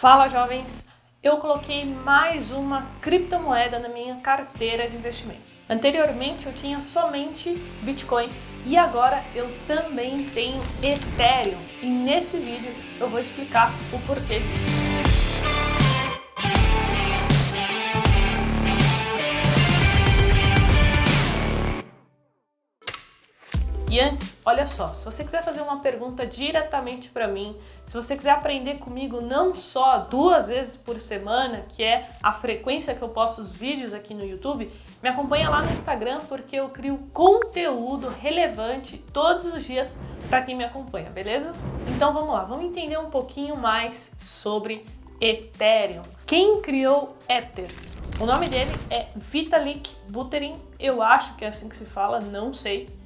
Fala jovens! Eu coloquei mais uma criptomoeda na minha carteira de investimentos. Anteriormente eu tinha somente Bitcoin e agora eu também tenho Ethereum. E nesse vídeo eu vou explicar o porquê disso. E antes, olha só, se você quiser fazer uma pergunta diretamente para mim, se você quiser aprender comigo não só duas vezes por semana, que é a frequência que eu posto os vídeos aqui no YouTube, me acompanha lá no Instagram porque eu crio conteúdo relevante todos os dias para quem me acompanha, beleza? Então vamos lá, vamos entender um pouquinho mais sobre Ethereum. Quem criou Ether? O nome dele é Vitalik Buterin, eu acho que é assim que se fala, não sei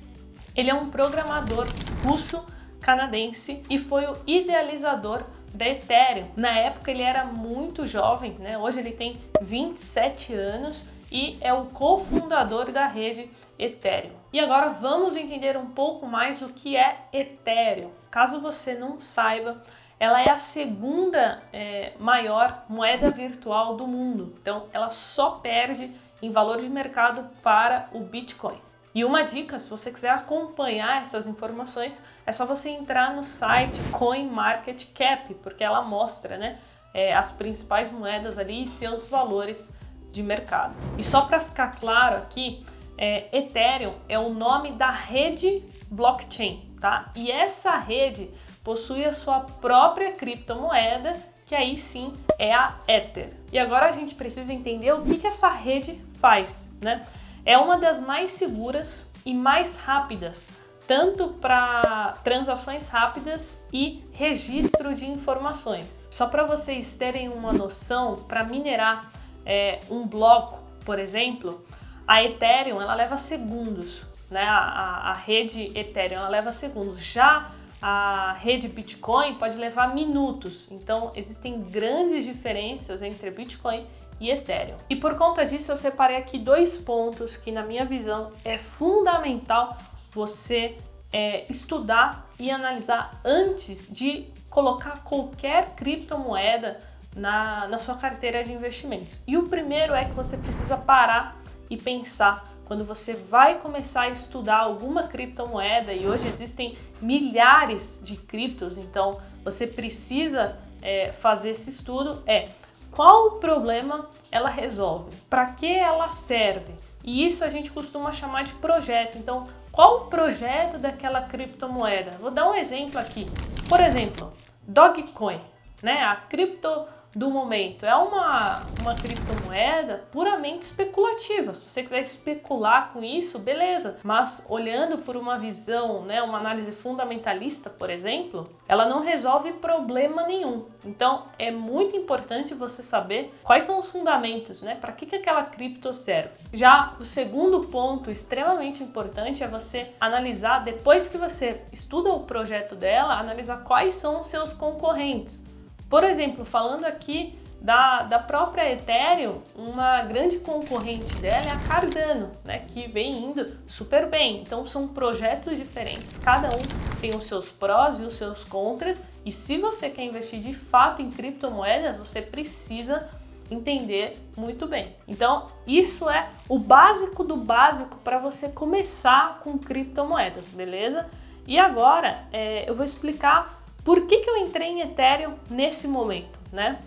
ele é um programador russo-canadense e foi o idealizador da Ethereum. Na época ele era muito jovem, né? Hoje ele tem 27 anos e é o cofundador da rede Ethereum. E agora vamos entender um pouco mais o que é Ethereum. Caso você não saiba, ela é a segunda é, maior moeda virtual do mundo. Então ela só perde em valor de mercado para o Bitcoin. E uma dica, se você quiser acompanhar essas informações, é só você entrar no site CoinMarketCap, porque ela mostra né, é, as principais moedas ali e seus valores de mercado. E só para ficar claro aqui, é, Ethereum é o nome da rede blockchain, tá? E essa rede possui a sua própria criptomoeda, que aí sim é a Ether. E agora a gente precisa entender o que, que essa rede faz, né? É uma das mais seguras e mais rápidas, tanto para transações rápidas e registro de informações. Só para vocês terem uma noção, para minerar é, um bloco, por exemplo, a Ethereum ela leva segundos, né? A, a, a rede Ethereum ela leva segundos. Já a rede Bitcoin pode levar minutos. Então existem grandes diferenças entre Bitcoin e Ethereum. E por conta disso eu separei aqui dois pontos que na minha visão é fundamental você é, estudar e analisar antes de colocar qualquer criptomoeda na, na sua carteira de investimentos. E o primeiro é que você precisa parar e pensar quando você vai começar a estudar alguma criptomoeda, e hoje existem milhares de criptos, então você precisa é, fazer esse estudo, é qual problema ela resolve? Para que ela serve? E isso a gente costuma chamar de projeto. Então, qual o projeto daquela criptomoeda? Vou dar um exemplo aqui. Por exemplo, Dogecoin, né? A cripto do momento. É uma, uma criptomoeda puramente especulativa. Se você quiser especular com isso, beleza. Mas olhando por uma visão, né, uma análise fundamentalista, por exemplo, ela não resolve problema nenhum. Então é muito importante você saber quais são os fundamentos, né? Para que, que aquela cripto serve. Já o segundo ponto extremamente importante é você analisar, depois que você estuda o projeto dela, analisar quais são os seus concorrentes. Por exemplo, falando aqui da, da própria Ethereum, uma grande concorrente dela é a Cardano, né, que vem indo super bem. Então são projetos diferentes, cada um tem os seus prós e os seus contras. E se você quer investir de fato em criptomoedas, você precisa entender muito bem. Então, isso é o básico do básico para você começar com criptomoedas, beleza? E agora é, eu vou explicar por que, que eu entrei em Ethereum nesse momento, né?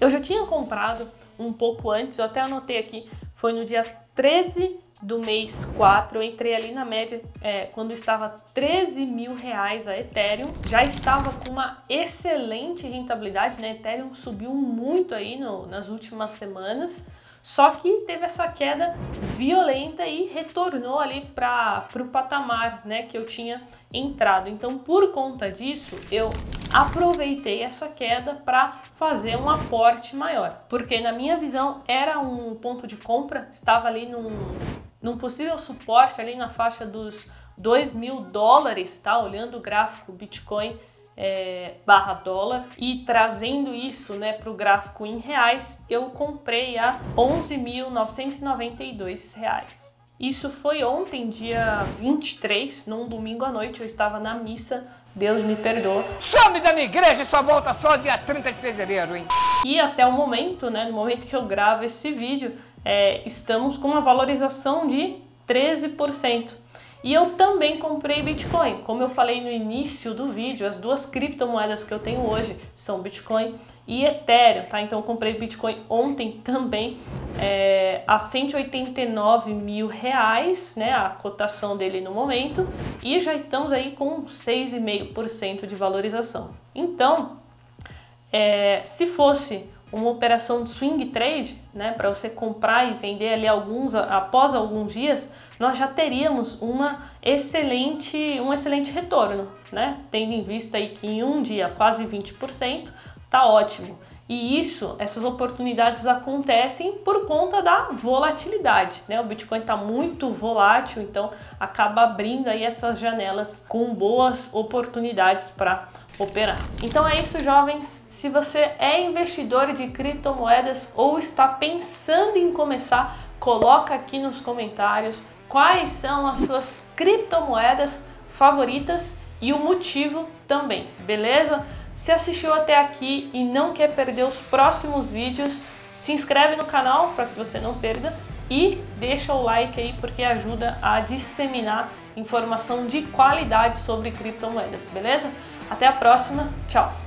Eu já tinha comprado um pouco antes, eu até anotei aqui, foi no dia 13 do mês 4, eu entrei ali na média é, quando estava 13 mil reais a Ethereum, já estava com uma excelente rentabilidade, né? Ethereum subiu muito aí no, nas últimas semanas, só que teve essa queda violenta e retornou ali para o patamar né, que eu tinha entrado. Então, por conta disso, eu aproveitei essa queda para fazer um aporte maior, porque na minha visão era um ponto de compra, estava ali num, num possível suporte ali na faixa dos 2 mil dólares, tá? Olhando o gráfico Bitcoin é, barra dólar e trazendo isso né, para o gráfico em reais, eu comprei a 11.992 reais. Isso foi ontem, dia 23, num domingo à noite, eu estava na missa Deus me perdoa. Some da minha igreja e só volta só dia 30 de fevereiro, hein? E até o momento, né, no momento que eu gravo esse vídeo, é, estamos com uma valorização de 13%. E eu também comprei Bitcoin. Como eu falei no início do vídeo, as duas criptomoedas que eu tenho hoje são Bitcoin e Ethereum, tá? Então eu comprei Bitcoin ontem também é, a 189 mil reais, né? A cotação dele no momento e já estamos aí com 6,5% de valorização. Então, é, se fosse uma operação de swing trade, né, para você comprar e vender ali alguns após alguns dias, nós já teríamos uma excelente, um excelente retorno, né? Tendo em vista aí que em um dia quase 20%, tá ótimo. E isso, essas oportunidades acontecem por conta da volatilidade, né? O Bitcoin está muito volátil, então acaba abrindo aí essas janelas com boas oportunidades para operar. Então é isso, jovens. Se você é investidor de criptomoedas ou está pensando em começar, coloca aqui nos comentários quais são as suas criptomoedas favoritas e o motivo também, beleza? Se assistiu até aqui e não quer perder os próximos vídeos, se inscreve no canal para que você não perda e deixa o like aí porque ajuda a disseminar informação de qualidade sobre criptomoedas, beleza? Até a próxima, tchau!